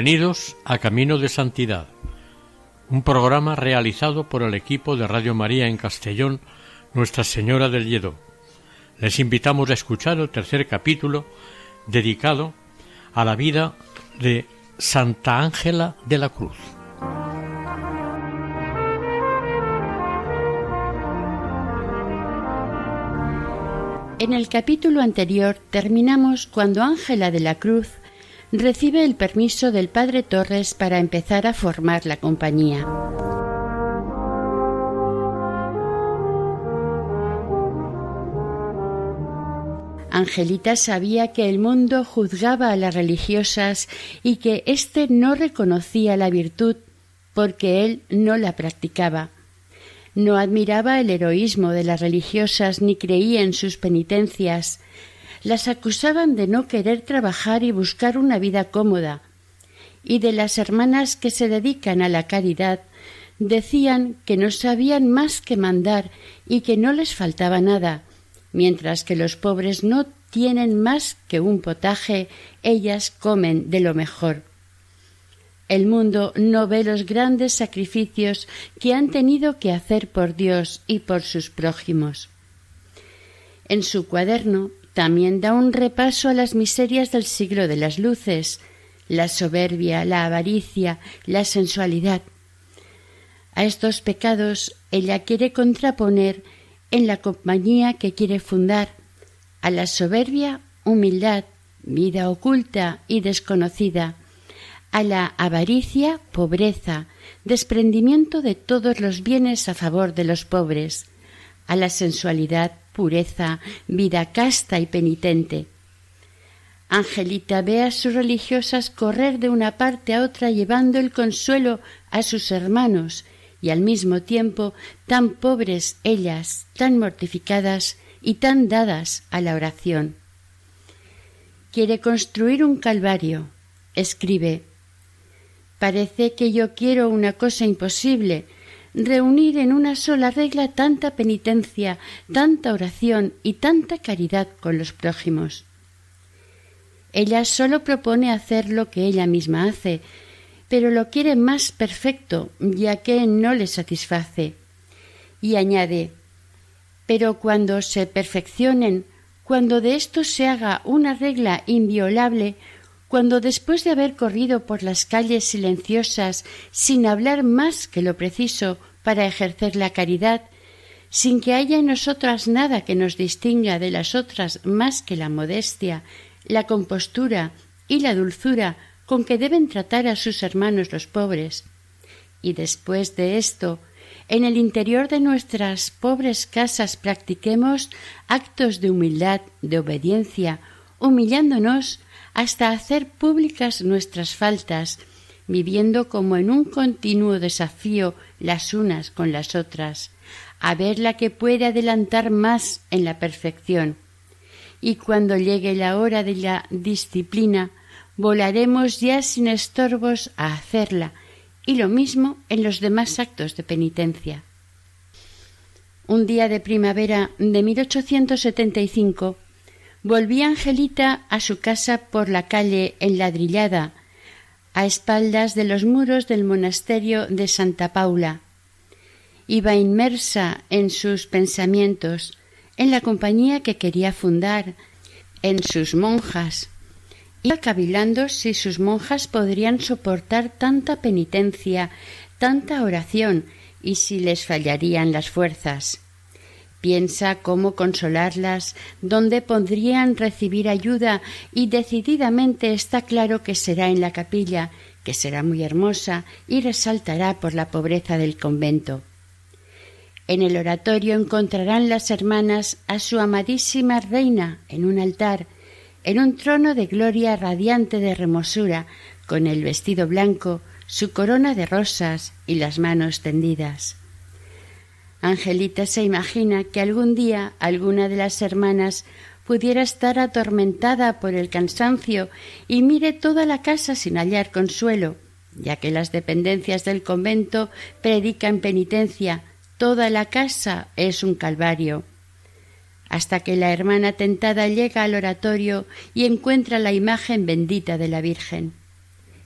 Bienvenidos a Camino de Santidad, un programa realizado por el equipo de Radio María en Castellón, Nuestra Señora del Lledó. Les invitamos a escuchar el tercer capítulo dedicado a la vida de Santa Ángela de la Cruz. En el capítulo anterior terminamos cuando Ángela de la Cruz recibe el permiso del padre Torres para empezar a formar la compañía. Angelita sabía que el mundo juzgaba a las religiosas y que éste no reconocía la virtud porque él no la practicaba. No admiraba el heroísmo de las religiosas ni creía en sus penitencias, las acusaban de no querer trabajar y buscar una vida cómoda, y de las hermanas que se dedican a la caridad decían que no sabían más que mandar y que no les faltaba nada, mientras que los pobres no tienen más que un potaje, ellas comen de lo mejor. El mundo no ve los grandes sacrificios que han tenido que hacer por Dios y por sus prójimos. En su cuaderno también da un repaso a las miserias del siglo de las luces, la soberbia, la avaricia, la sensualidad. A estos pecados ella quiere contraponer en la compañía que quiere fundar, a la soberbia, humildad, vida oculta y desconocida, a la avaricia, pobreza, desprendimiento de todos los bienes a favor de los pobres, a la sensualidad, pureza, vida casta y penitente. Angelita ve a sus religiosas correr de una parte a otra llevando el consuelo a sus hermanos y al mismo tiempo tan pobres ellas, tan mortificadas y tan dadas a la oración. Quiere construir un calvario. Escribe Parece que yo quiero una cosa imposible, reunir en una sola regla tanta penitencia, tanta oración y tanta caridad con los prójimos. Ella sólo propone hacer lo que ella misma hace, pero lo quiere más perfecto, ya que no le satisface. Y añade Pero cuando se perfeccionen, cuando de esto se haga una regla inviolable, cuando después de haber corrido por las calles silenciosas sin hablar más que lo preciso para ejercer la caridad, sin que haya en nosotras nada que nos distinga de las otras más que la modestia, la compostura y la dulzura con que deben tratar a sus hermanos los pobres. Y después de esto, en el interior de nuestras pobres casas practiquemos actos de humildad, de obediencia, humillándonos hasta hacer públicas nuestras faltas, viviendo como en un continuo desafío las unas con las otras, a ver la que puede adelantar más en la perfección. Y cuando llegue la hora de la disciplina, volaremos ya sin estorbos a hacerla, y lo mismo en los demás actos de penitencia. Un día de primavera de 1875 volvía Angelita a su casa por la calle enladrillada, a espaldas de los muros del monasterio de Santa Paula. Iba inmersa en sus pensamientos, en la compañía que quería fundar, en sus monjas. Iba cavilando si sus monjas podrían soportar tanta penitencia, tanta oración, y si les fallarían las fuerzas. Piensa cómo consolarlas, dónde podrían recibir ayuda y decididamente está claro que será en la capilla, que será muy hermosa y resaltará por la pobreza del convento. En el oratorio encontrarán las hermanas a su amadísima reina en un altar, en un trono de gloria radiante de hermosura, con el vestido blanco, su corona de rosas y las manos tendidas. Angelita se imagina que algún día alguna de las hermanas pudiera estar atormentada por el cansancio y mire toda la casa sin hallar consuelo, ya que las dependencias del convento predican penitencia, toda la casa es un calvario. Hasta que la hermana tentada llega al oratorio y encuentra la imagen bendita de la Virgen.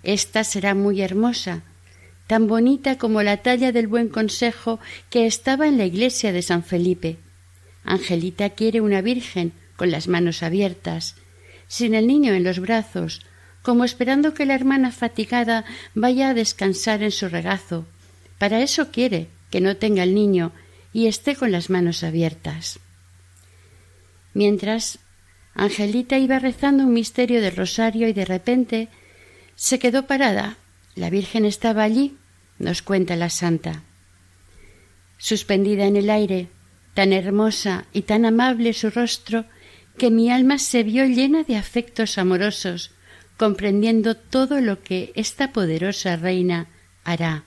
Esta será muy hermosa, tan bonita como la talla del buen consejo que estaba en la iglesia de San Felipe. Angelita quiere una Virgen, con las manos abiertas, sin el niño en los brazos, como esperando que la hermana fatigada vaya a descansar en su regazo. Para eso quiere que no tenga el niño y esté con las manos abiertas. Mientras, Angelita iba rezando un misterio del rosario y de repente se quedó parada. La Virgen estaba allí, nos cuenta la santa. Suspendida en el aire, tan hermosa y tan amable su rostro, que mi alma se vio llena de afectos amorosos, comprendiendo todo lo que esta poderosa reina hará.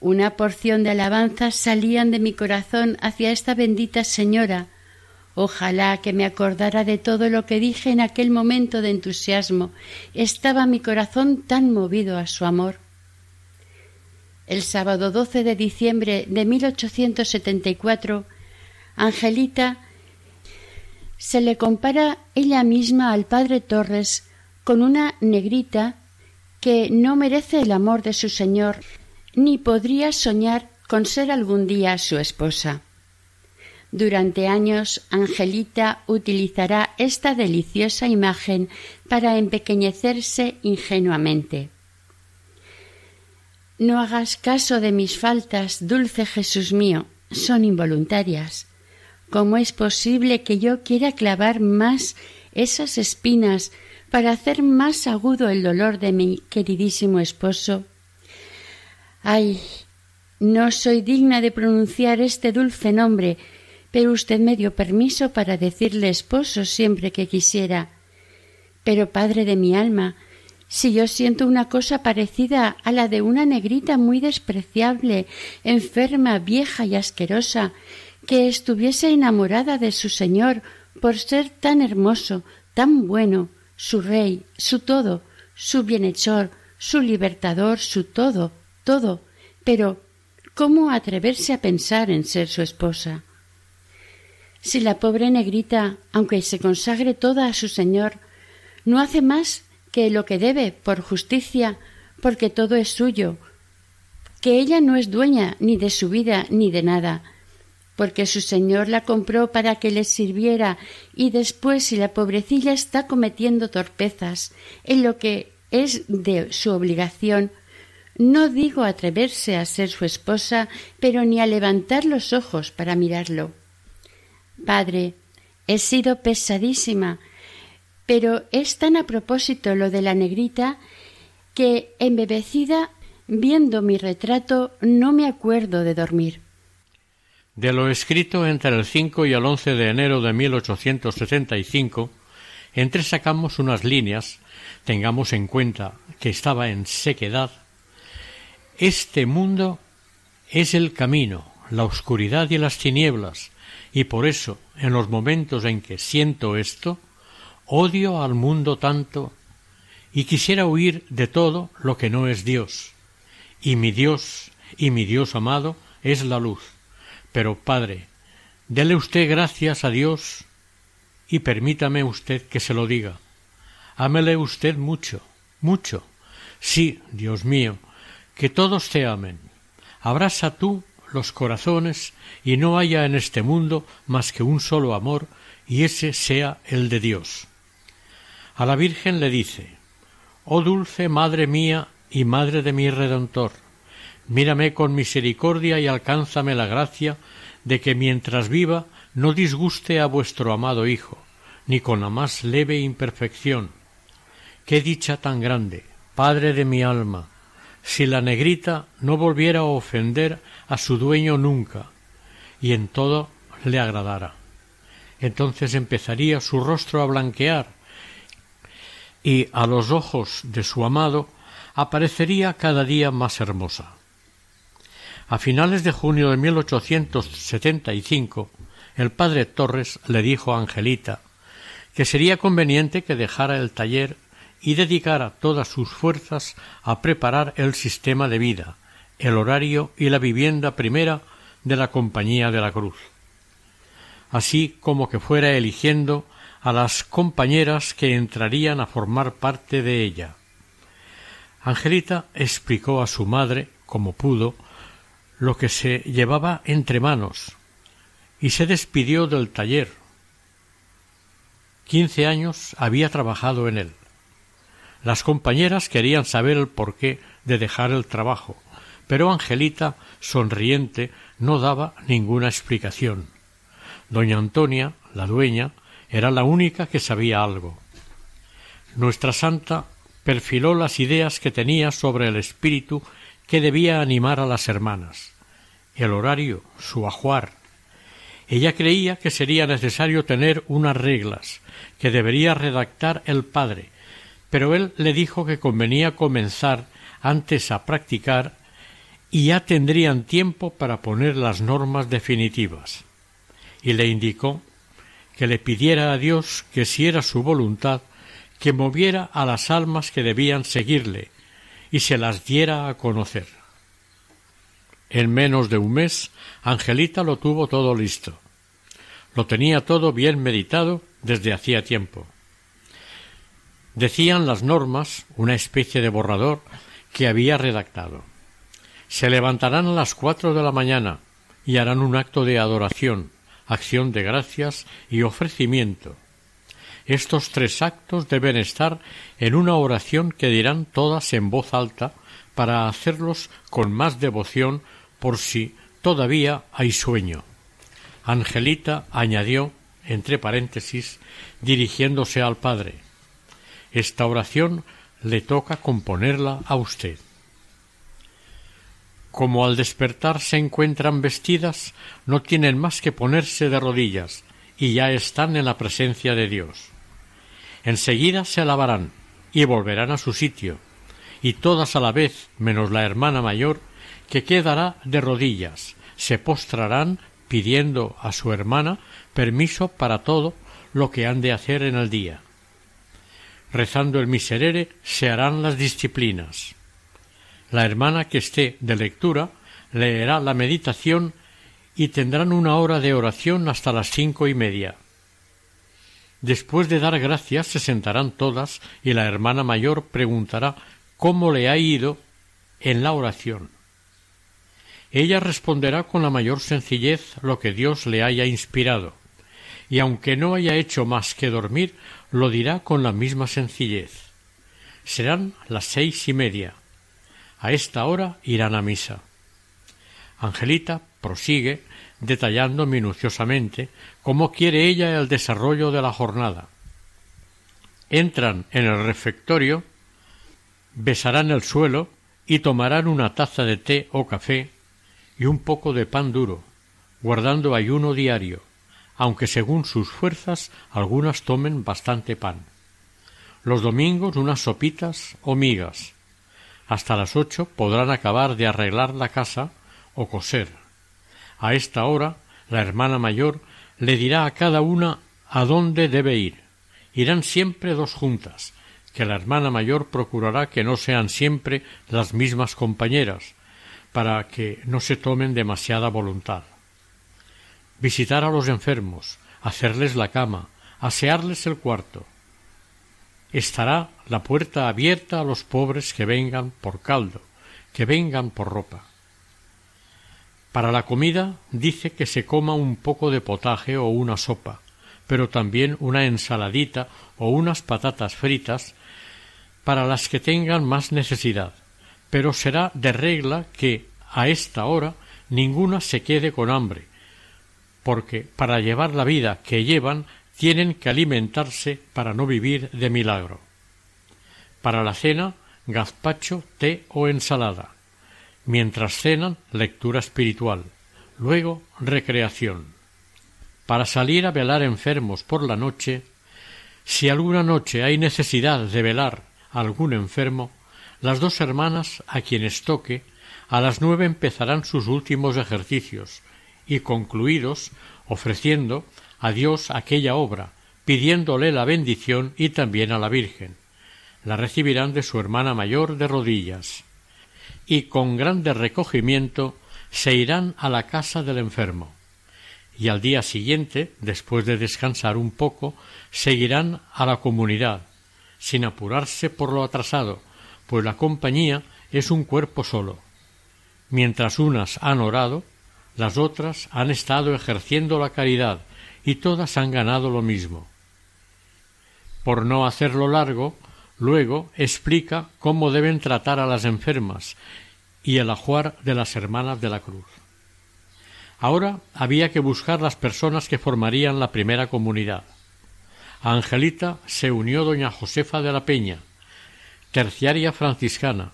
Una porción de alabanzas salían de mi corazón hacia esta bendita señora. Ojalá que me acordara de todo lo que dije en aquel momento de entusiasmo. Estaba mi corazón tan movido a su amor. El sábado 12 de diciembre de 1874, Angelita se le compara ella misma al padre Torres con una negrita que no merece el amor de su señor ni podría soñar con ser algún día su esposa. Durante años Angelita utilizará esta deliciosa imagen para empequeñecerse ingenuamente. No hagas caso de mis faltas, dulce Jesús mío, son involuntarias. ¿Cómo es posible que yo quiera clavar más esas espinas para hacer más agudo el dolor de mi queridísimo esposo? Ay, no soy digna de pronunciar este dulce nombre, pero usted me dio permiso para decirle esposo siempre que quisiera. Pero, padre de mi alma, si yo siento una cosa parecida a la de una negrita muy despreciable, enferma, vieja y asquerosa, que estuviese enamorada de su señor por ser tan hermoso, tan bueno, su rey, su todo, su bienhechor, su libertador, su todo, todo. Pero, ¿cómo atreverse a pensar en ser su esposa? Si la pobre negrita, aunque se consagre toda a su señor, no hace más que lo que debe por justicia, porque todo es suyo, que ella no es dueña ni de su vida ni de nada, porque su señor la compró para que le sirviera y después si la pobrecilla está cometiendo torpezas en lo que es de su obligación, no digo atreverse a ser su esposa, pero ni a levantar los ojos para mirarlo. Padre, he sido pesadísima, pero es tan a propósito lo de la negrita que, embebecida, viendo mi retrato, no me acuerdo de dormir. De lo escrito entre el 5 y el 11 de enero de 1865, entresacamos unas líneas, tengamos en cuenta que estaba en sequedad. Este mundo es el camino, la oscuridad y las tinieblas, y por eso, en los momentos en que siento esto, odio al mundo tanto y quisiera huir de todo lo que no es Dios. Y mi Dios y mi Dios amado es la luz. Pero, Padre, dele usted gracias a Dios y permítame usted que se lo diga. Ámele usted mucho, mucho. Sí, Dios mío, que todos te amen. Abraza tú los corazones y no haya en este mundo más que un solo amor y ese sea el de Dios. A la Virgen le dice Oh dulce Madre mía y Madre de mi Redentor, mírame con misericordia y alcánzame la gracia de que mientras viva no disguste a vuestro amado Hijo, ni con la más leve imperfección. Qué dicha tan grande, Padre de mi alma, si la negrita no volviera a ofender a su dueño nunca, y en todo le agradara. Entonces empezaría su rostro a blanquear, y a los ojos de su amado aparecería cada día más hermosa. A finales de junio de 1875, el padre Torres le dijo a Angelita que sería conveniente que dejara el taller y dedicara todas sus fuerzas a preparar el sistema de vida, el horario y la vivienda primera de la Compañía de la Cruz, así como que fuera eligiendo a las compañeras que entrarían a formar parte de ella. Angelita explicó a su madre, como pudo, lo que se llevaba entre manos, y se despidió del taller. Quince años había trabajado en él. Las compañeras querían saber el porqué de dejar el trabajo, pero Angelita, sonriente, no daba ninguna explicación. Doña Antonia, la dueña, era la única que sabía algo. Nuestra santa perfiló las ideas que tenía sobre el espíritu que debía animar a las hermanas. El horario, su ajuar. Ella creía que sería necesario tener unas reglas que debería redactar el padre, pero él le dijo que convenía comenzar antes a practicar y ya tendrían tiempo para poner las normas definitivas. Y le indicó que le pidiera a Dios que si era su voluntad, que moviera a las almas que debían seguirle y se las diera a conocer. En menos de un mes, Angelita lo tuvo todo listo. Lo tenía todo bien meditado desde hacía tiempo. Decían las normas, una especie de borrador, que había redactado. Se levantarán a las cuatro de la mañana y harán un acto de adoración, acción de gracias y ofrecimiento. Estos tres actos deben estar en una oración que dirán todas en voz alta para hacerlos con más devoción por si todavía hay sueño. Angelita añadió, entre paréntesis, dirigiéndose al Padre esta oración le toca componerla a usted. Como al despertar se encuentran vestidas, no tienen más que ponerse de rodillas y ya están en la presencia de Dios. Enseguida se lavarán y volverán a su sitio, y todas a la vez, menos la hermana mayor, que quedará de rodillas, se postrarán pidiendo a su hermana permiso para todo lo que han de hacer en el día rezando el miserere, se harán las disciplinas. La hermana que esté de lectura leerá la meditación y tendrán una hora de oración hasta las cinco y media. Después de dar gracias se sentarán todas y la hermana mayor preguntará cómo le ha ido en la oración. Ella responderá con la mayor sencillez lo que Dios le haya inspirado, y aunque no haya hecho más que dormir, lo dirá con la misma sencillez. Serán las seis y media. A esta hora irán a misa. Angelita prosigue detallando minuciosamente cómo quiere ella el desarrollo de la jornada. Entran en el refectorio, besarán el suelo y tomarán una taza de té o café y un poco de pan duro, guardando ayuno diario aunque según sus fuerzas algunas tomen bastante pan. Los domingos unas sopitas o migas. Hasta las ocho podrán acabar de arreglar la casa o coser. A esta hora la hermana mayor le dirá a cada una a dónde debe ir. Irán siempre dos juntas, que la hermana mayor procurará que no sean siempre las mismas compañeras, para que no se tomen demasiada voluntad visitar a los enfermos, hacerles la cama, asearles el cuarto. Estará la puerta abierta a los pobres que vengan por caldo, que vengan por ropa. Para la comida dice que se coma un poco de potaje o una sopa, pero también una ensaladita o unas patatas fritas para las que tengan más necesidad, pero será de regla que a esta hora ninguna se quede con hambre, porque para llevar la vida que llevan tienen que alimentarse para no vivir de milagro. Para la cena gazpacho, té o ensalada. Mientras cenan, lectura espiritual. Luego, recreación. Para salir a velar enfermos por la noche, si alguna noche hay necesidad de velar a algún enfermo, las dos hermanas a quienes toque a las nueve empezarán sus últimos ejercicios y concluidos ofreciendo a Dios aquella obra, pidiéndole la bendición y también a la Virgen. La recibirán de su hermana mayor de rodillas y con grande recogimiento se irán a la casa del enfermo y al día siguiente, después de descansar un poco, seguirán a la comunidad, sin apurarse por lo atrasado, pues la compañía es un cuerpo solo. Mientras unas han orado, las otras han estado ejerciendo la caridad y todas han ganado lo mismo. Por no hacerlo largo, luego explica cómo deben tratar a las enfermas y el ajuar de las hermanas de la cruz. Ahora había que buscar las personas que formarían la primera comunidad. A Angelita se unió doña Josefa de la Peña, terciaria franciscana,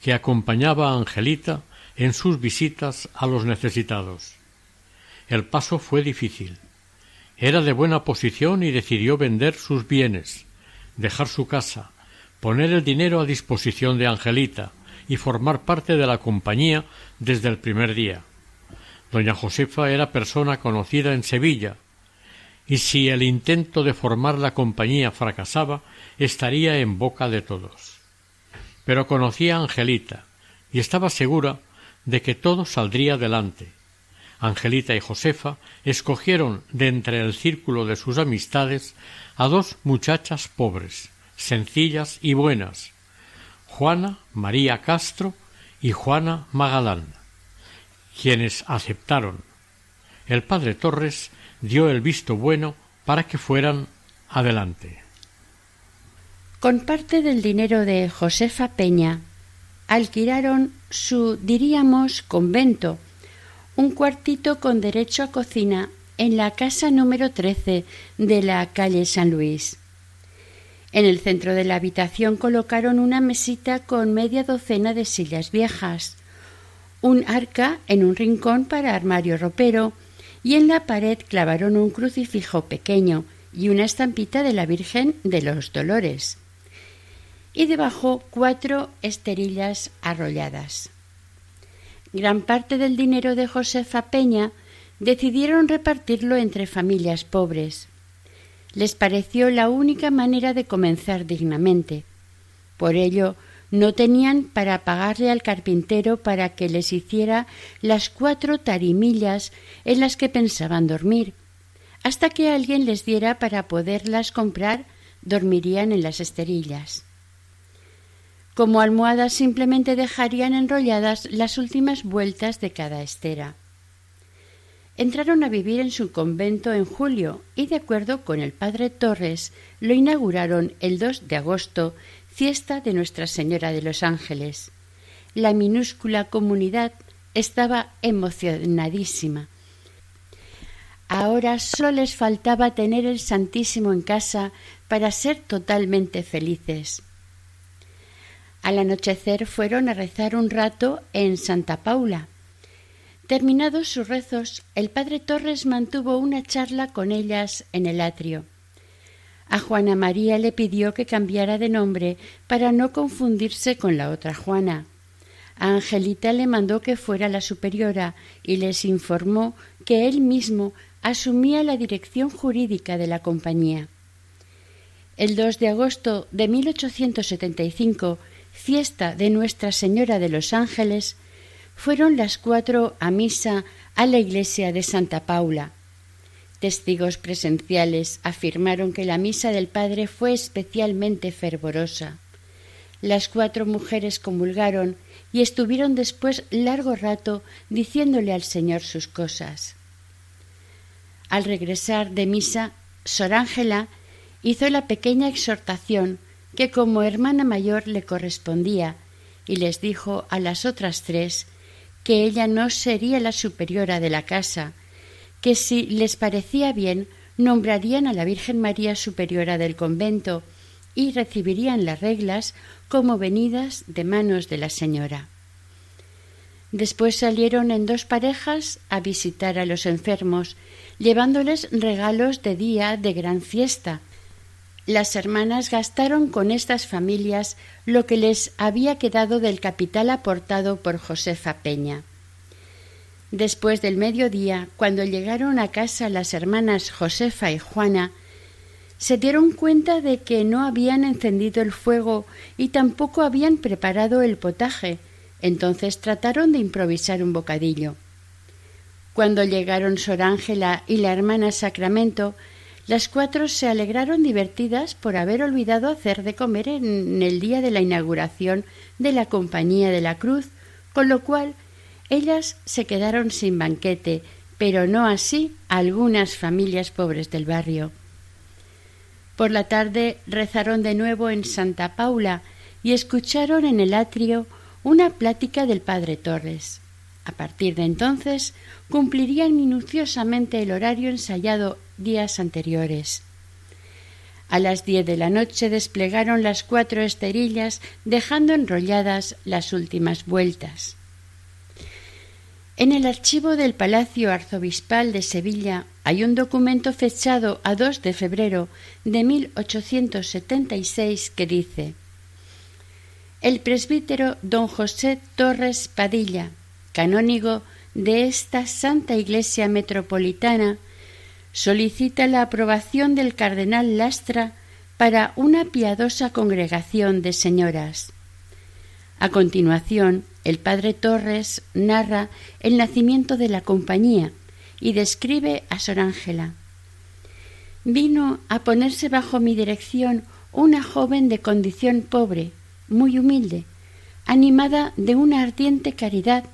que acompañaba a Angelita en sus visitas a los necesitados. El paso fue difícil. Era de buena posición y decidió vender sus bienes, dejar su casa, poner el dinero a disposición de Angelita y formar parte de la compañía desde el primer día. Doña Josefa era persona conocida en Sevilla, y si el intento de formar la compañía fracasaba, estaría en boca de todos. Pero conocía a Angelita, y estaba segura de que todo saldría adelante. Angelita y Josefa escogieron de entre el círculo de sus amistades a dos muchachas pobres, sencillas y buenas, Juana María Castro y Juana Magalán quienes aceptaron. El padre Torres dio el visto bueno para que fueran adelante. Con parte del dinero de Josefa Peña alquilaron su, diríamos, convento, un cuartito con derecho a cocina en la casa número 13 de la calle San Luis. En el centro de la habitación colocaron una mesita con media docena de sillas viejas, un arca en un rincón para armario ropero y en la pared clavaron un crucifijo pequeño y una estampita de la Virgen de los Dolores y debajo cuatro esterillas arrolladas. Gran parte del dinero de Josefa Peña decidieron repartirlo entre familias pobres. Les pareció la única manera de comenzar dignamente. Por ello, no tenían para pagarle al carpintero para que les hiciera las cuatro tarimillas en las que pensaban dormir. Hasta que alguien les diera para poderlas comprar, dormirían en las esterillas. Como almohadas simplemente dejarían enrolladas las últimas vueltas de cada estera. Entraron a vivir en su convento en julio y, de acuerdo con el padre Torres, lo inauguraron el 2 de agosto fiesta de Nuestra Señora de los Ángeles. La minúscula comunidad estaba emocionadísima. Ahora solo les faltaba tener el Santísimo en casa para ser totalmente felices. Al anochecer fueron a rezar un rato en Santa Paula. Terminados sus rezos, el padre Torres mantuvo una charla con ellas en el atrio. A Juana María le pidió que cambiara de nombre para no confundirse con la otra Juana. A Angelita le mandó que fuera la superiora y les informó que él mismo asumía la dirección jurídica de la compañía. El 2 de agosto de 1875, fiesta de Nuestra Señora de los Ángeles, fueron las cuatro a misa a la iglesia de Santa Paula. Testigos presenciales afirmaron que la misa del Padre fue especialmente fervorosa. Las cuatro mujeres comulgaron y estuvieron después largo rato diciéndole al Señor sus cosas. Al regresar de misa, Sor Ángela hizo la pequeña exhortación que como hermana mayor le correspondía y les dijo a las otras tres que ella no sería la superiora de la casa, que si les parecía bien nombrarían a la Virgen María superiora del convento y recibirían las reglas como venidas de manos de la señora. Después salieron en dos parejas a visitar a los enfermos, llevándoles regalos de día de gran fiesta. Las hermanas gastaron con estas familias lo que les había quedado del capital aportado por Josefa Peña. Después del mediodía, cuando llegaron a casa las hermanas Josefa y Juana, se dieron cuenta de que no habían encendido el fuego y tampoco habían preparado el potaje, entonces trataron de improvisar un bocadillo. Cuando llegaron Sor Ángela y la hermana Sacramento, las cuatro se alegraron divertidas por haber olvidado hacer de comer en el día de la inauguración de la Compañía de la Cruz, con lo cual ellas se quedaron sin banquete, pero no así algunas familias pobres del barrio. Por la tarde rezaron de nuevo en Santa Paula y escucharon en el atrio una plática del padre Torres. A partir de entonces cumplirían minuciosamente el horario ensayado días anteriores. A las diez de la noche desplegaron las cuatro esterillas, dejando enrolladas las últimas vueltas. En el archivo del Palacio Arzobispal de Sevilla hay un documento fechado a 2 de febrero de 1876 que dice El presbítero don José Torres Padilla, canónigo de esta Santa Iglesia Metropolitana, solicita la aprobación del cardenal Lastra para una piadosa congregación de señoras. A continuación, el padre Torres narra el nacimiento de la compañía y describe a Sor Ángela. Vino a ponerse bajo mi dirección una joven de condición pobre, muy humilde, animada de una ardiente caridad,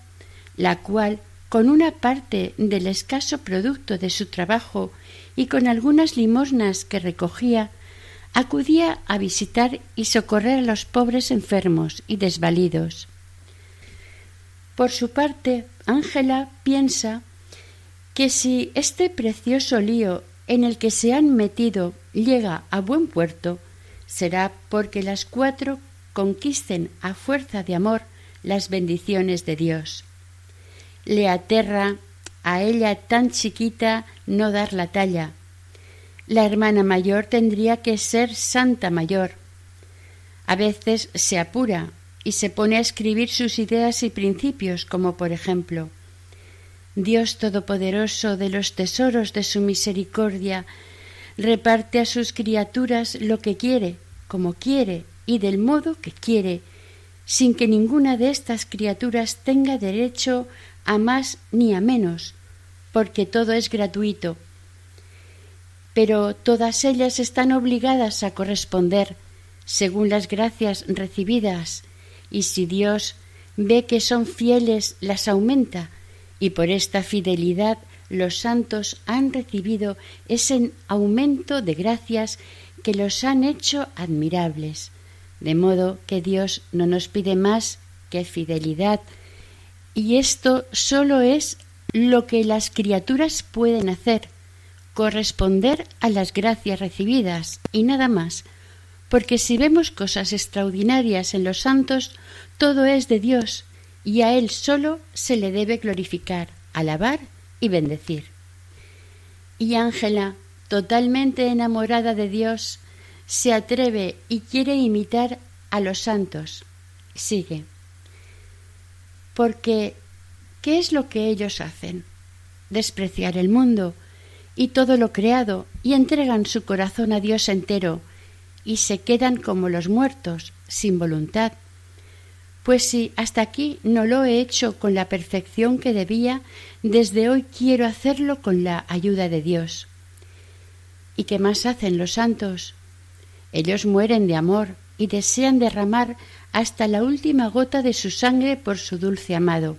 la cual, con una parte del escaso producto de su trabajo y con algunas limosnas que recogía, acudía a visitar y socorrer a los pobres enfermos y desvalidos. Por su parte, Ángela piensa que si este precioso lío en el que se han metido llega a buen puerto, será porque las cuatro conquisten a fuerza de amor las bendiciones de Dios. Le aterra a ella tan chiquita no dar la talla. La hermana mayor tendría que ser santa mayor. A veces se apura y se pone a escribir sus ideas y principios, como por ejemplo Dios Todopoderoso de los tesoros de su misericordia reparte a sus criaturas lo que quiere, como quiere y del modo que quiere, sin que ninguna de estas criaturas tenga derecho a más ni a menos, porque todo es gratuito. Pero todas ellas están obligadas a corresponder, según las gracias recibidas, y si Dios ve que son fieles, las aumenta, y por esta fidelidad los santos han recibido ese aumento de gracias que los han hecho admirables. De modo que Dios no nos pide más que fidelidad, y esto sólo es lo que las criaturas pueden hacer, corresponder a las gracias recibidas, y nada más, porque si vemos cosas extraordinarias en los santos, todo es de Dios, y a Él solo se le debe glorificar, alabar y bendecir. Y Ángela, totalmente enamorada de Dios, se atreve y quiere imitar a los santos. Sigue. Porque, ¿qué es lo que ellos hacen? Despreciar el mundo y todo lo creado y entregan su corazón a Dios entero, y se quedan como los muertos, sin voluntad. Pues si hasta aquí no lo he hecho con la perfección que debía, desde hoy quiero hacerlo con la ayuda de Dios. ¿Y qué más hacen los santos? Ellos mueren de amor y desean derramar hasta la última gota de su sangre por su dulce amado.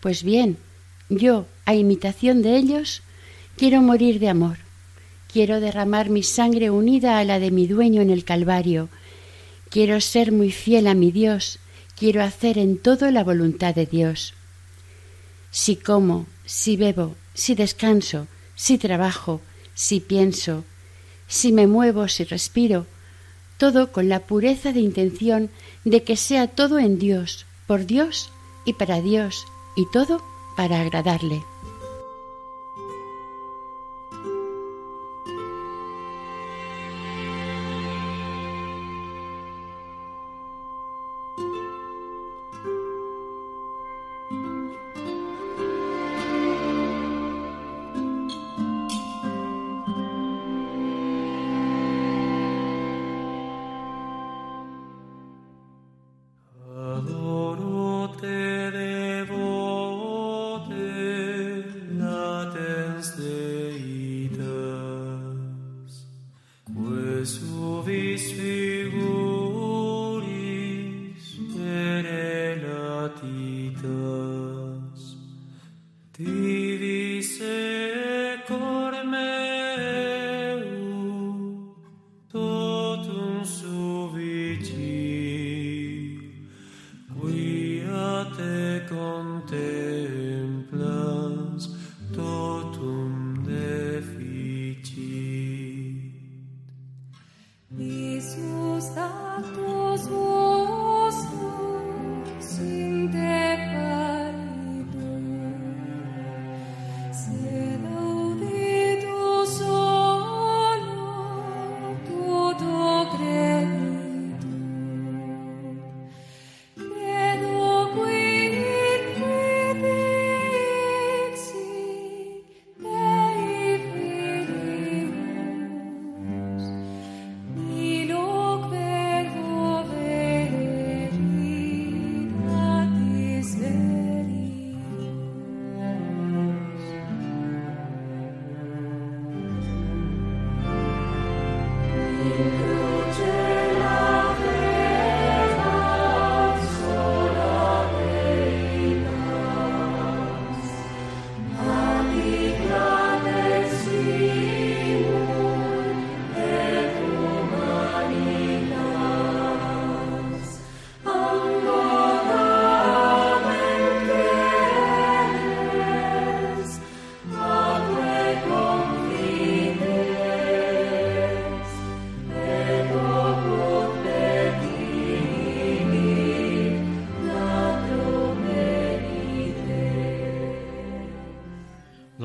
Pues bien, yo, a imitación de ellos, quiero morir de amor Quiero derramar mi sangre unida a la de mi dueño en el Calvario. Quiero ser muy fiel a mi Dios. Quiero hacer en todo la voluntad de Dios. Si como, si bebo, si descanso, si trabajo, si pienso, si me muevo, si respiro, todo con la pureza de intención de que sea todo en Dios, por Dios y para Dios, y todo para agradarle.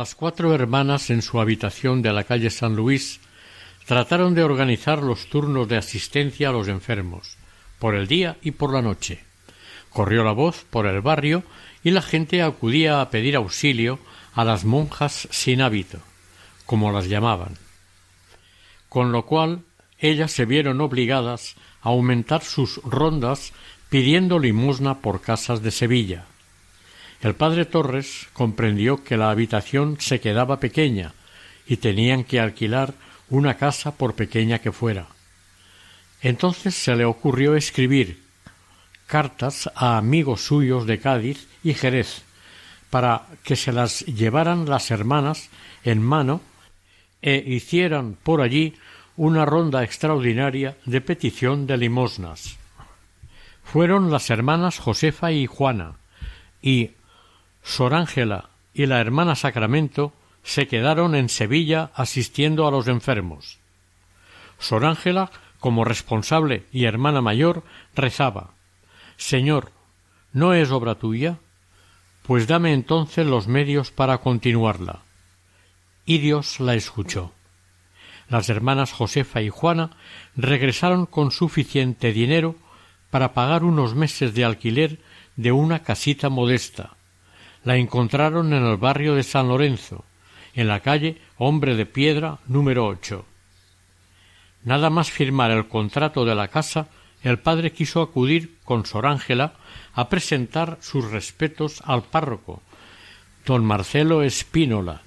Las cuatro hermanas en su habitación de la calle San Luis trataron de organizar los turnos de asistencia a los enfermos, por el día y por la noche. Corrió la voz por el barrio y la gente acudía a pedir auxilio a las monjas sin hábito, como las llamaban. Con lo cual ellas se vieron obligadas a aumentar sus rondas pidiendo limosna por casas de Sevilla. El padre Torres comprendió que la habitación se quedaba pequeña y tenían que alquilar una casa por pequeña que fuera. Entonces se le ocurrió escribir cartas a amigos suyos de Cádiz y Jerez para que se las llevaran las hermanas en mano e hicieran por allí una ronda extraordinaria de petición de limosnas. Fueron las hermanas Josefa y Juana, y Sor Ángela y la hermana Sacramento se quedaron en Sevilla asistiendo a los enfermos. Sor Ángela, como responsable y hermana mayor, rezaba Señor, ¿no es obra tuya? Pues dame entonces los medios para continuarla. Y Dios la escuchó. Las hermanas Josefa y Juana regresaron con suficiente dinero para pagar unos meses de alquiler de una casita modesta, la encontraron en el barrio de San Lorenzo, en la calle Hombre de Piedra número ocho. Nada más firmar el contrato de la casa, el padre quiso acudir con Sor Ángela a presentar sus respetos al párroco, don Marcelo Espínola,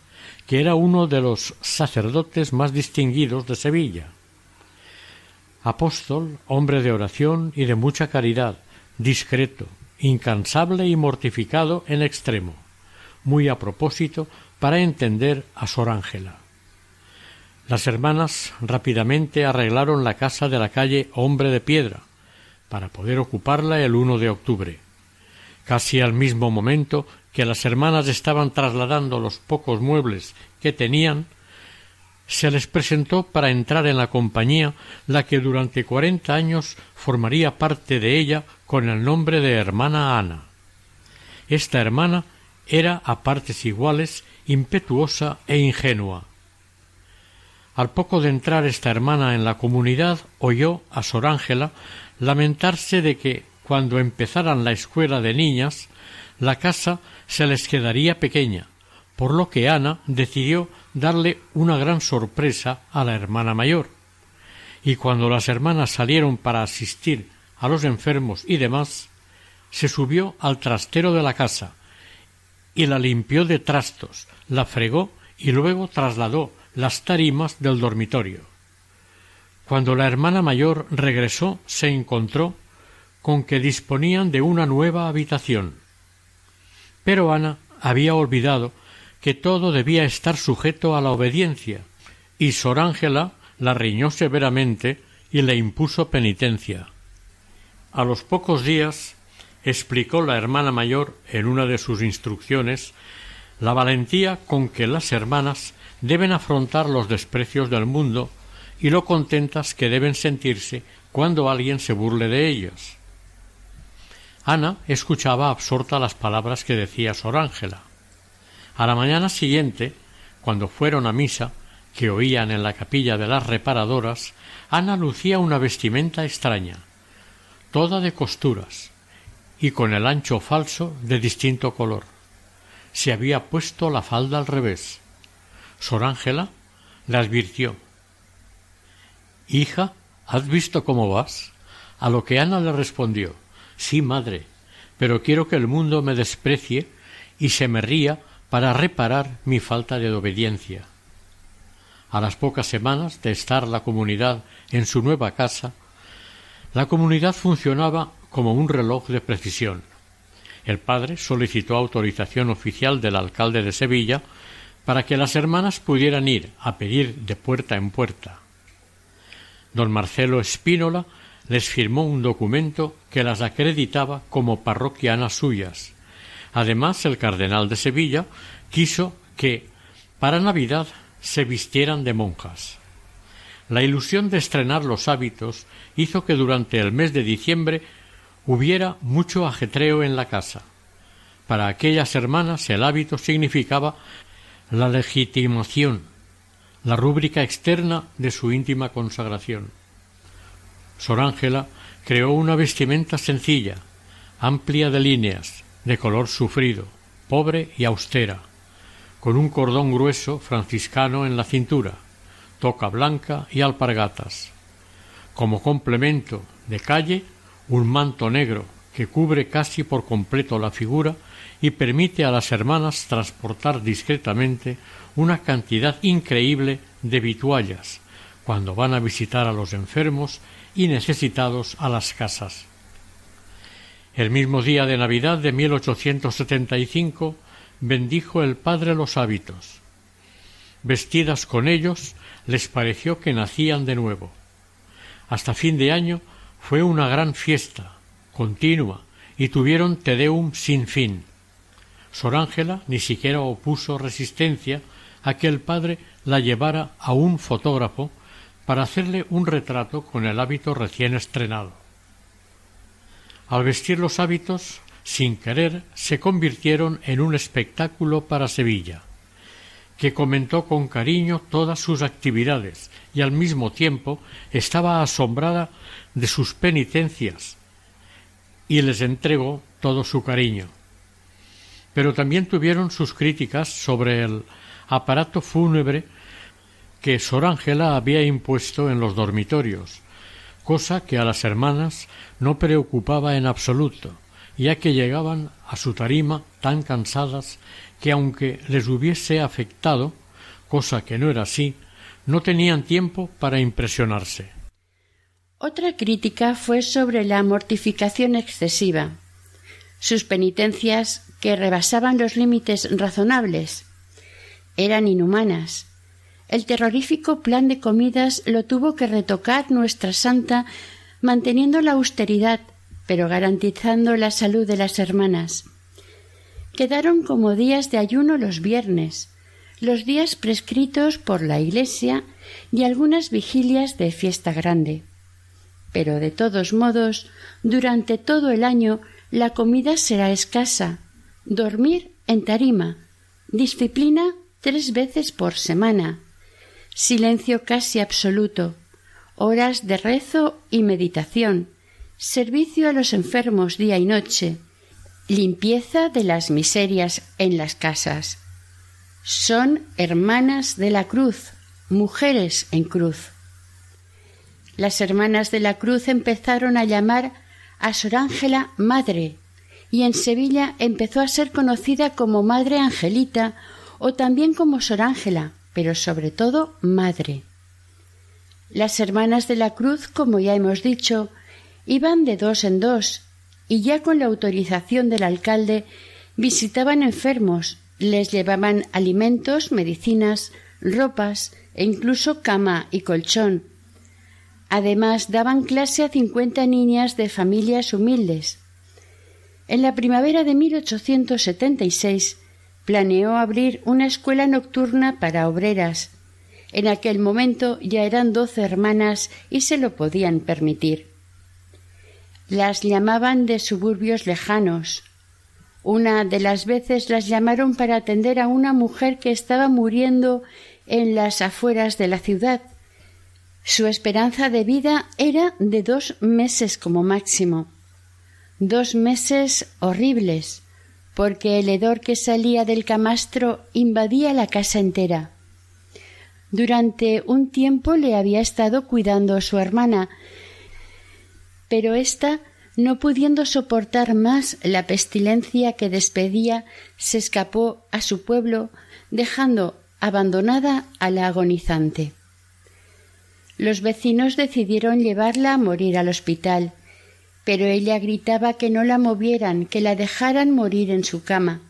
que era uno de los sacerdotes más distinguidos de Sevilla. Apóstol, hombre de oración y de mucha caridad, discreto, incansable y mortificado en extremo, muy a propósito para entender a Sor Ángela. Las hermanas rápidamente arreglaron la casa de la calle Hombre de Piedra, para poder ocuparla el 1 de octubre. Casi al mismo momento que las hermanas estaban trasladando los pocos muebles que tenían, se les presentó para entrar en la compañía la que durante cuarenta años formaría parte de ella con el nombre de hermana Ana. Esta hermana era a partes iguales impetuosa e ingenua. Al poco de entrar esta hermana en la comunidad oyó a Sor Ángela lamentarse de que cuando empezaran la escuela de niñas la casa se les quedaría pequeña, por lo que Ana decidió darle una gran sorpresa a la hermana mayor. Y cuando las hermanas salieron para asistir a los enfermos y demás, se subió al trastero de la casa y la limpió de trastos, la fregó y luego trasladó las tarimas del dormitorio. Cuando la hermana mayor regresó, se encontró con que disponían de una nueva habitación. Pero Ana había olvidado que todo debía estar sujeto a la obediencia, y Sor Ángela la riñó severamente y le impuso penitencia. A los pocos días explicó la hermana mayor en una de sus instrucciones la valentía con que las hermanas deben afrontar los desprecios del mundo y lo contentas que deben sentirse cuando alguien se burle de ellas. Ana escuchaba absorta las palabras que decía Sor Ángela. A la mañana siguiente, cuando fueron a misa, que oían en la capilla de las reparadoras, Ana lucía una vestimenta extraña, toda de costuras, y con el ancho falso de distinto color. Se había puesto la falda al revés. Sor Ángela le advirtió Hija, ¿has visto cómo vas? A lo que Ana le respondió Sí, madre, pero quiero que el mundo me desprecie y se me ría para reparar mi falta de obediencia. A las pocas semanas de estar la comunidad en su nueva casa, la comunidad funcionaba como un reloj de precisión. El padre solicitó autorización oficial del alcalde de Sevilla para que las hermanas pudieran ir a pedir de puerta en puerta. Don Marcelo Espínola les firmó un documento que las acreditaba como parroquianas suyas, Además, el cardenal de Sevilla quiso que para Navidad se vistieran de monjas. La ilusión de estrenar los hábitos hizo que durante el mes de diciembre hubiera mucho ajetreo en la casa. Para aquellas hermanas el hábito significaba la legitimación, la rúbrica externa de su íntima consagración. Sor Ángela creó una vestimenta sencilla, amplia de líneas, de color sufrido, pobre y austera, con un cordón grueso franciscano en la cintura, toca blanca y alpargatas. Como complemento de calle, un manto negro que cubre casi por completo la figura y permite a las hermanas transportar discretamente una cantidad increíble de vituallas cuando van a visitar a los enfermos y necesitados a las casas. El mismo día de Navidad de 1875 bendijo el padre los hábitos. Vestidas con ellos, les pareció que nacían de nuevo. Hasta fin de año fue una gran fiesta, continua, y tuvieron Tedeum sin fin. Sor Ángela ni siquiera opuso resistencia a que el padre la llevara a un fotógrafo para hacerle un retrato con el hábito recién estrenado. Al vestir los hábitos, sin querer, se convirtieron en un espectáculo para Sevilla, que comentó con cariño todas sus actividades y al mismo tiempo estaba asombrada de sus penitencias y les entregó todo su cariño. Pero también tuvieron sus críticas sobre el aparato fúnebre que Sor Ángela había impuesto en los dormitorios, cosa que a las hermanas no preocupaba en absoluto, ya que llegaban a su tarima tan cansadas que aunque les hubiese afectado, cosa que no era así, no tenían tiempo para impresionarse. Otra crítica fue sobre la mortificación excesiva, sus penitencias que rebasaban los límites razonables, eran inhumanas, el terrorífico plan de comidas lo tuvo que retocar nuestra santa manteniendo la austeridad, pero garantizando la salud de las hermanas. Quedaron como días de ayuno los viernes, los días prescritos por la Iglesia y algunas vigilias de fiesta grande. Pero de todos modos, durante todo el año la comida será escasa, dormir en tarima, disciplina tres veces por semana, silencio casi absoluto, horas de rezo y meditación, servicio a los enfermos día y noche, limpieza de las miserias en las casas. Son hermanas de la cruz, mujeres en cruz. Las hermanas de la cruz empezaron a llamar a Sor Ángela madre, y en Sevilla empezó a ser conocida como Madre Angelita o también como Sor Ángela, pero sobre todo Madre. Las hermanas de la cruz, como ya hemos dicho, iban de dos en dos, y ya con la autorización del alcalde visitaban enfermos, les llevaban alimentos, medicinas, ropas e incluso cama y colchón. Además, daban clase a cincuenta niñas de familias humildes. En la primavera de 1876 planeó abrir una escuela nocturna para obreras. En aquel momento ya eran doce hermanas y se lo podían permitir. Las llamaban de suburbios lejanos. Una de las veces las llamaron para atender a una mujer que estaba muriendo en las afueras de la ciudad. Su esperanza de vida era de dos meses como máximo. Dos meses horribles, porque el hedor que salía del camastro invadía la casa entera. Durante un tiempo le había estado cuidando su hermana, pero ésta, no pudiendo soportar más la pestilencia que despedía, se escapó a su pueblo, dejando abandonada a la agonizante. Los vecinos decidieron llevarla a morir al hospital, pero ella gritaba que no la movieran, que la dejaran morir en su cama.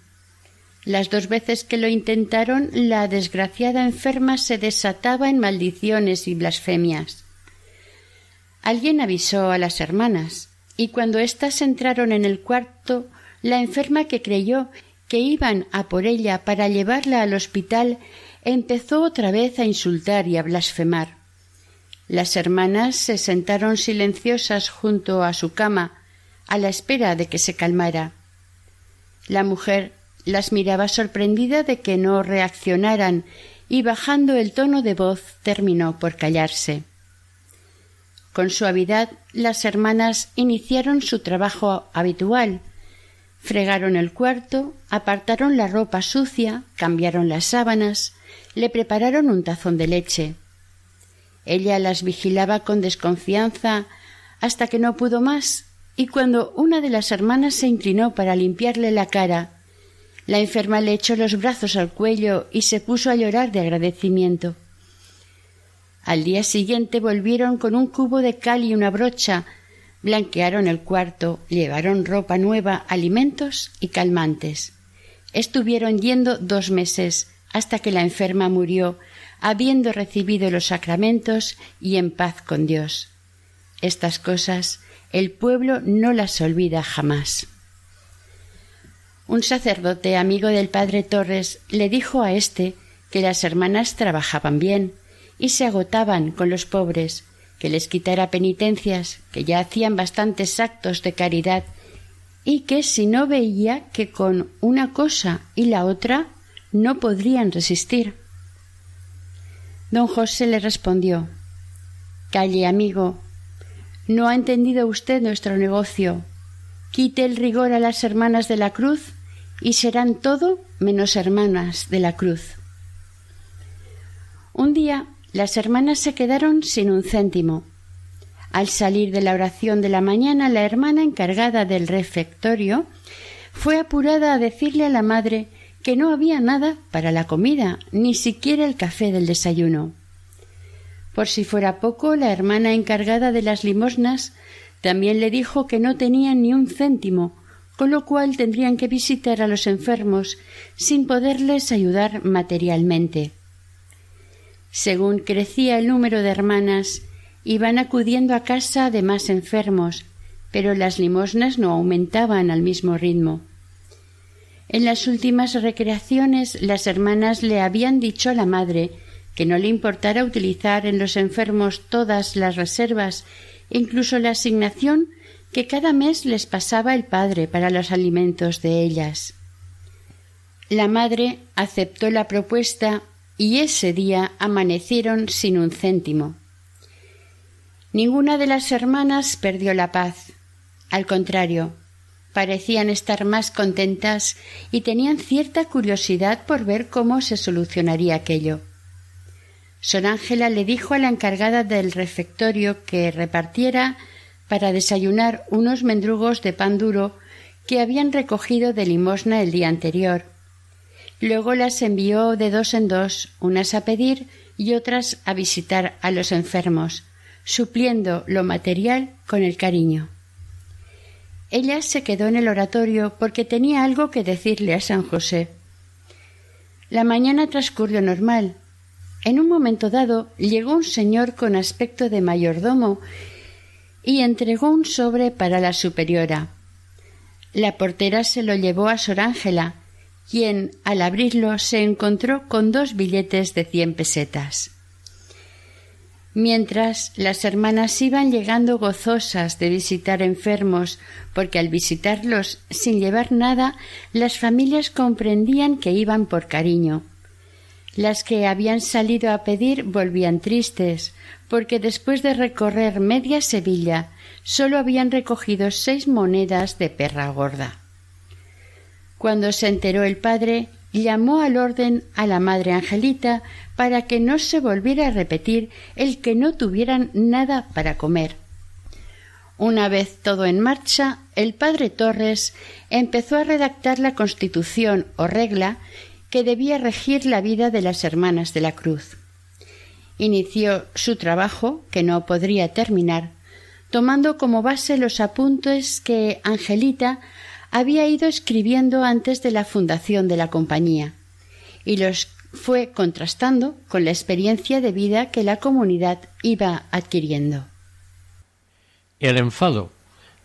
Las dos veces que lo intentaron, la desgraciada enferma se desataba en maldiciones y blasfemias. Alguien avisó a las hermanas, y cuando éstas entraron en el cuarto, la enferma que creyó que iban a por ella para llevarla al hospital empezó otra vez a insultar y a blasfemar. Las hermanas se sentaron silenciosas junto a su cama, a la espera de que se calmara. La mujer las miraba sorprendida de que no reaccionaran y bajando el tono de voz terminó por callarse. Con suavidad las hermanas iniciaron su trabajo habitual. Fregaron el cuarto, apartaron la ropa sucia, cambiaron las sábanas, le prepararon un tazón de leche. Ella las vigilaba con desconfianza hasta que no pudo más, y cuando una de las hermanas se inclinó para limpiarle la cara, la enferma le echó los brazos al cuello y se puso a llorar de agradecimiento. Al día siguiente volvieron con un cubo de cal y una brocha, blanquearon el cuarto, llevaron ropa nueva, alimentos y calmantes. Estuvieron yendo dos meses hasta que la enferma murió, habiendo recibido los sacramentos y en paz con Dios. Estas cosas el pueblo no las olvida jamás. Un sacerdote amigo del padre Torres le dijo a éste que las hermanas trabajaban bien, y se agotaban con los pobres, que les quitara penitencias, que ya hacían bastantes actos de caridad, y que si no veía que con una cosa y la otra no podrían resistir. Don José le respondió Calle, amigo, no ha entendido usted nuestro negocio. Quite el rigor a las hermanas de la cruz y serán todo menos hermanas de la cruz. Un día las hermanas se quedaron sin un céntimo. Al salir de la oración de la mañana, la hermana encargada del refectorio fue apurada a decirle a la madre que no había nada para la comida, ni siquiera el café del desayuno. Por si fuera poco, la hermana encargada de las limosnas también le dijo que no tenían ni un céntimo, con lo cual tendrían que visitar a los enfermos sin poderles ayudar materialmente. Según crecía el número de hermanas, iban acudiendo a casa de más enfermos, pero las limosnas no aumentaban al mismo ritmo. En las últimas recreaciones las hermanas le habían dicho a la madre que no le importara utilizar en los enfermos todas las reservas, incluso la asignación que cada mes les pasaba el padre para los alimentos de ellas. La madre aceptó la propuesta y ese día amanecieron sin un céntimo. Ninguna de las hermanas perdió la paz. Al contrario, parecían estar más contentas y tenían cierta curiosidad por ver cómo se solucionaría aquello. Sor Ángela le dijo a la encargada del refectorio que repartiera para desayunar unos mendrugos de pan duro que habían recogido de limosna el día anterior. Luego las envió de dos en dos, unas a pedir y otras a visitar a los enfermos, supliendo lo material con el cariño. Ella se quedó en el oratorio porque tenía algo que decirle a San José. La mañana transcurrió normal. En un momento dado llegó un señor con aspecto de mayordomo y entregó un sobre para la superiora. La portera se lo llevó a Sor Ángela, quien al abrirlo se encontró con dos billetes de cien pesetas. Mientras las hermanas iban llegando gozosas de visitar enfermos, porque al visitarlos sin llevar nada, las familias comprendían que iban por cariño. Las que habían salido a pedir volvían tristes, porque después de recorrer media Sevilla sólo habían recogido seis monedas de perra gorda. Cuando se enteró el padre, llamó al orden a la madre Angelita para que no se volviera a repetir el que no tuvieran nada para comer. Una vez todo en marcha, el padre Torres empezó a redactar la constitución o regla que debía regir la vida de las hermanas de la cruz. Inició su trabajo, que no podría terminar, tomando como base los apuntes que Angelita había ido escribiendo antes de la fundación de la compañía, y los fue contrastando con la experiencia de vida que la comunidad iba adquiriendo. El enfado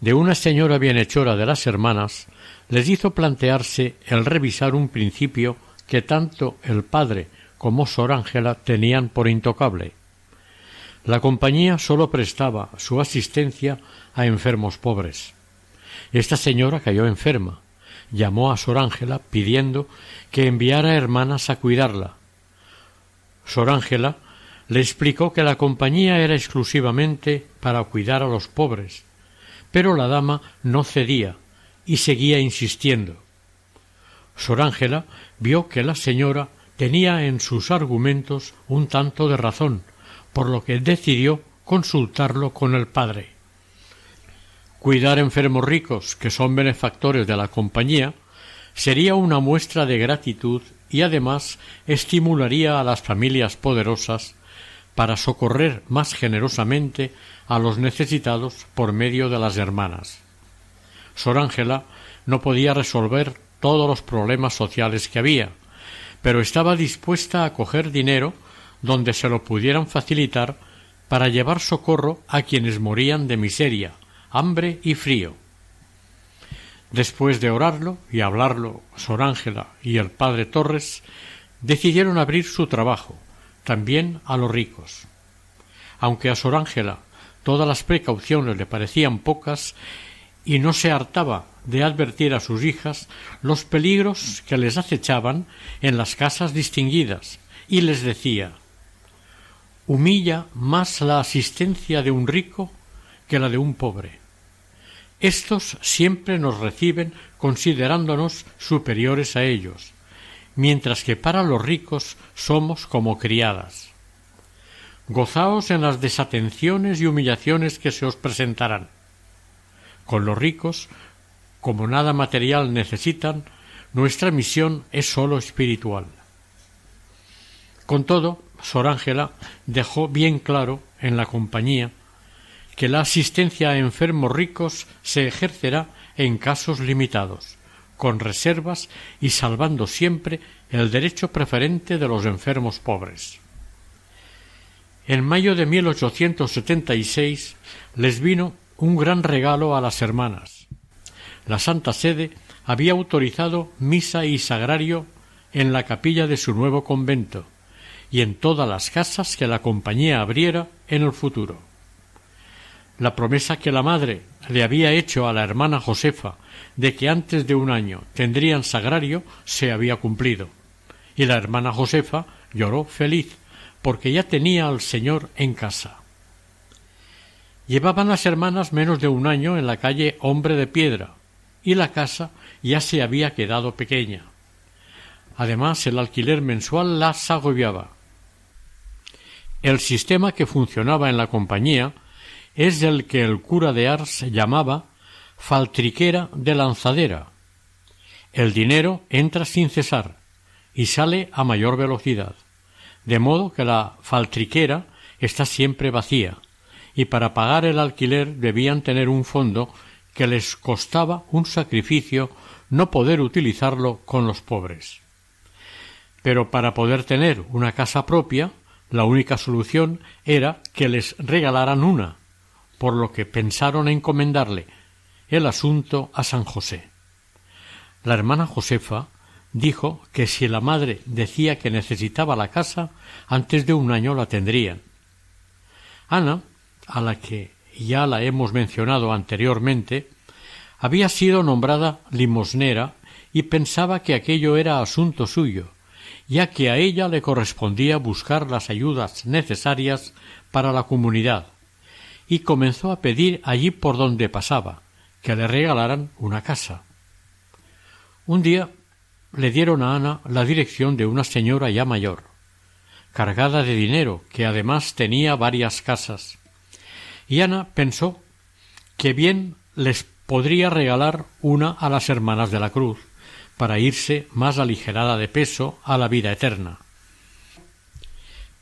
de una señora bienhechora de las hermanas les hizo plantearse el revisar un principio que tanto el padre como Sor Ángela tenían por intocable. La compañía sólo prestaba su asistencia a enfermos pobres. Esta señora cayó enferma. Llamó a Sor Ángela pidiendo que enviara hermanas a cuidarla. Sor Ángela le explicó que la compañía era exclusivamente para cuidar a los pobres, pero la dama no cedía y seguía insistiendo. Sor Ángela vio que la señora tenía en sus argumentos un tanto de razón, por lo que decidió consultarlo con el padre. Cuidar enfermos ricos que son benefactores de la compañía sería una muestra de gratitud y además estimularía a las familias poderosas para socorrer más generosamente a los necesitados por medio de las hermanas. Sor Ángela no podía resolver todos los problemas sociales que había, pero estaba dispuesta a coger dinero donde se lo pudieran facilitar para llevar socorro a quienes morían de miseria, hambre y frío. Después de orarlo y hablarlo Sor Ángela y el padre Torres, decidieron abrir su trabajo, también a los ricos. Aunque a Sor Ángela todas las precauciones le parecían pocas y no se hartaba de advertir a sus hijas los peligros que les acechaban en las casas distinguidas, y les decía humilla más la asistencia de un rico que la de un pobre. Estos siempre nos reciben considerándonos superiores a ellos, mientras que para los ricos somos como criadas. Gozaos en las desatenciones y humillaciones que se os presentarán. Con los ricos como nada material necesitan, nuestra misión es sólo espiritual. Con todo, Sor Ángela dejó bien claro en la compañía que la asistencia a enfermos ricos se ejercerá en casos limitados, con reservas y salvando siempre el derecho preferente de los enfermos pobres. En mayo de 1876 les vino un gran regalo a las hermanas, la Santa Sede había autorizado misa y sagrario en la capilla de su nuevo convento y en todas las casas que la compañía abriera en el futuro. La promesa que la madre le había hecho a la hermana Josefa de que antes de un año tendrían sagrario se había cumplido, y la hermana Josefa lloró feliz porque ya tenía al Señor en casa. Llevaban las hermanas menos de un año en la calle Hombre de Piedra, y la casa ya se había quedado pequeña. Además, el alquiler mensual las agobiaba. El sistema que funcionaba en la compañía es el que el cura de Ars llamaba faltriquera de lanzadera. El dinero entra sin cesar y sale a mayor velocidad, de modo que la faltriquera está siempre vacía, y para pagar el alquiler debían tener un fondo que les costaba un sacrificio no poder utilizarlo con los pobres. Pero para poder tener una casa propia, la única solución era que les regalaran una, por lo que pensaron encomendarle el asunto a San José. La hermana Josefa dijo que si la madre decía que necesitaba la casa, antes de un año la tendrían. Ana a la que ya la hemos mencionado anteriormente, había sido nombrada limosnera y pensaba que aquello era asunto suyo, ya que a ella le correspondía buscar las ayudas necesarias para la comunidad, y comenzó a pedir allí por donde pasaba que le regalaran una casa. Un día le dieron a Ana la dirección de una señora ya mayor, cargada de dinero, que además tenía varias casas, y Ana pensó que bien les podría regalar una a las hermanas de la cruz, para irse más aligerada de peso a la vida eterna.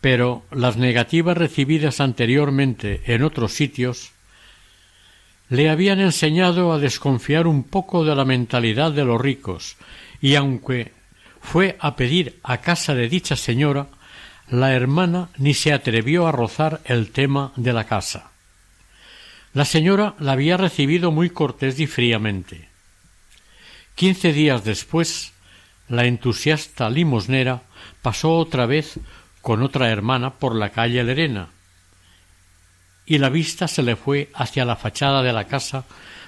Pero las negativas recibidas anteriormente en otros sitios le habían enseñado a desconfiar un poco de la mentalidad de los ricos, y aunque fue a pedir a casa de dicha señora, la hermana ni se atrevió a rozar el tema de la casa. La señora la había recibido muy cortés y fríamente. Quince días después, la entusiasta limosnera pasó otra vez con otra hermana por la calle Lerena, y la vista se le fue hacia la fachada de la casa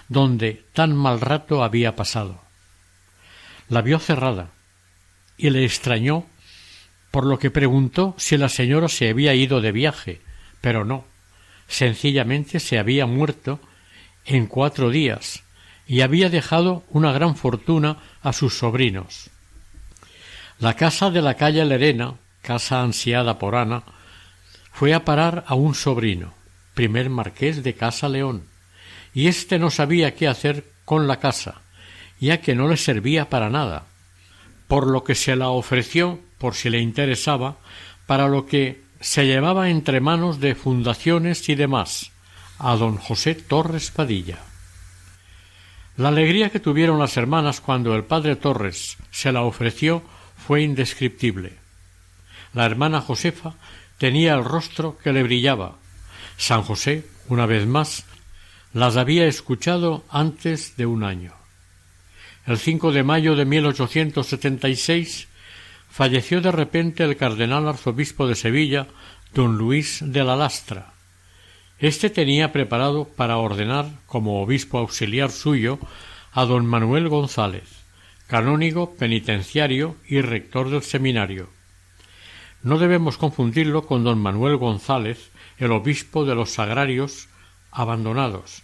donde tan mal rato había pasado. La vio cerrada y le extrañó, por lo que preguntó si la señora se había ido de viaje, pero no sencillamente se había muerto en cuatro días y había dejado una gran fortuna a sus sobrinos. La casa de la calle Lerena, casa ansiada por Ana, fue a parar a un sobrino, primer marqués de Casa León, y éste no sabía qué hacer con la casa, ya que no le servía para nada, por lo que se la ofreció, por si le interesaba, para lo que se llevaba entre manos de fundaciones y demás a don José Torres Padilla. La alegría que tuvieron las hermanas cuando el padre Torres se la ofreció fue indescriptible. La hermana Josefa tenía el rostro que le brillaba. San José, una vez más, las había escuchado antes de un año. El 5 de mayo de 1876 falleció de repente el cardenal arzobispo de Sevilla, don Luis de la Lastra. Este tenía preparado para ordenar como obispo auxiliar suyo a don Manuel González, canónigo penitenciario y rector del seminario. No debemos confundirlo con don Manuel González, el obispo de los sagrarios abandonados,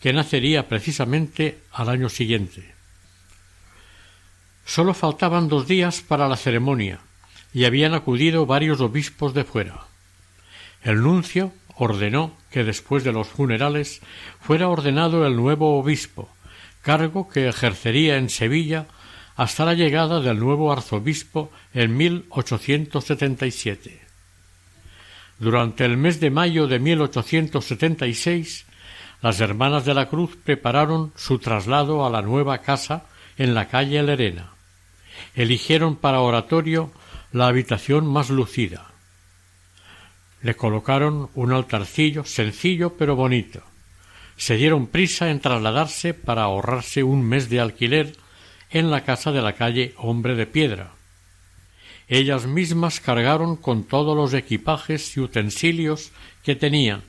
que nacería precisamente al año siguiente. Sólo faltaban dos días para la ceremonia, y habían acudido varios obispos de fuera. El nuncio ordenó que después de los funerales fuera ordenado el nuevo obispo, cargo que ejercería en Sevilla hasta la llegada del nuevo arzobispo en 1877. Durante el mes de mayo de 1876, las Hermanas de la Cruz prepararon su traslado a la nueva casa en la calle Lerena eligieron para oratorio la habitación más lucida. Le colocaron un altarcillo sencillo pero bonito. Se dieron prisa en trasladarse para ahorrarse un mes de alquiler en la casa de la calle Hombre de Piedra. Ellas mismas cargaron con todos los equipajes y utensilios que tenían,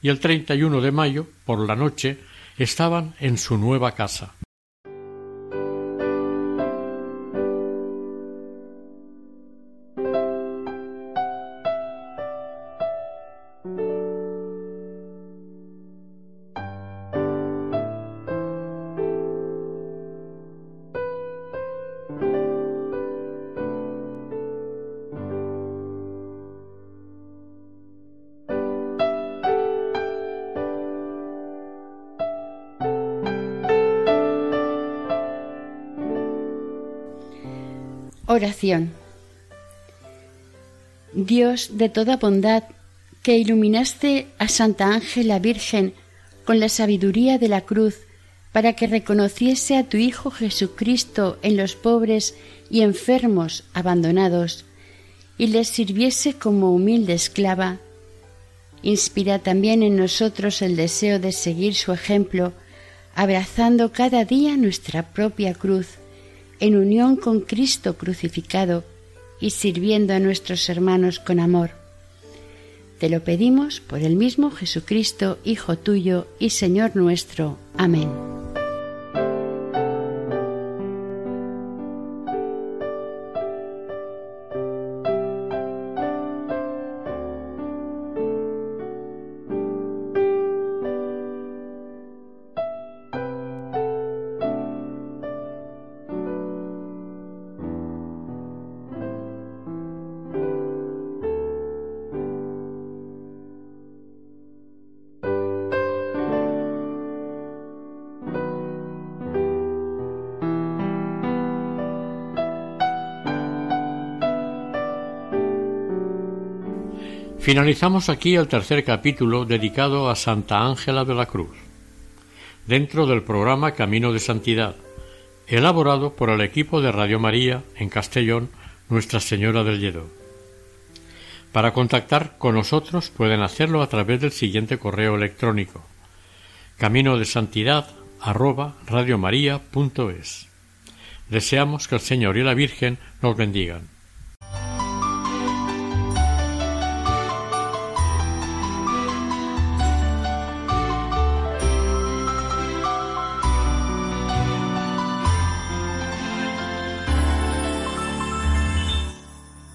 y el 31 de mayo, por la noche, estaban en su nueva casa. Dios de toda bondad, que iluminaste a Santa Ángela Virgen con la sabiduría de la cruz, para que reconociese a tu Hijo Jesucristo en los pobres y enfermos abandonados, y les sirviese como humilde esclava, inspira también en nosotros el deseo de seguir su ejemplo, abrazando cada día nuestra propia cruz en unión con Cristo crucificado y sirviendo a nuestros hermanos con amor. Te lo pedimos por el mismo Jesucristo, Hijo tuyo y Señor nuestro. Amén. Finalizamos aquí el tercer capítulo dedicado a Santa Ángela de la Cruz, dentro del programa Camino de Santidad, elaborado por el equipo de Radio María en Castellón, Nuestra Señora del Lledó. Para contactar con nosotros pueden hacerlo a través del siguiente correo electrónico camino de santidad Deseamos que el Señor y la Virgen nos bendigan.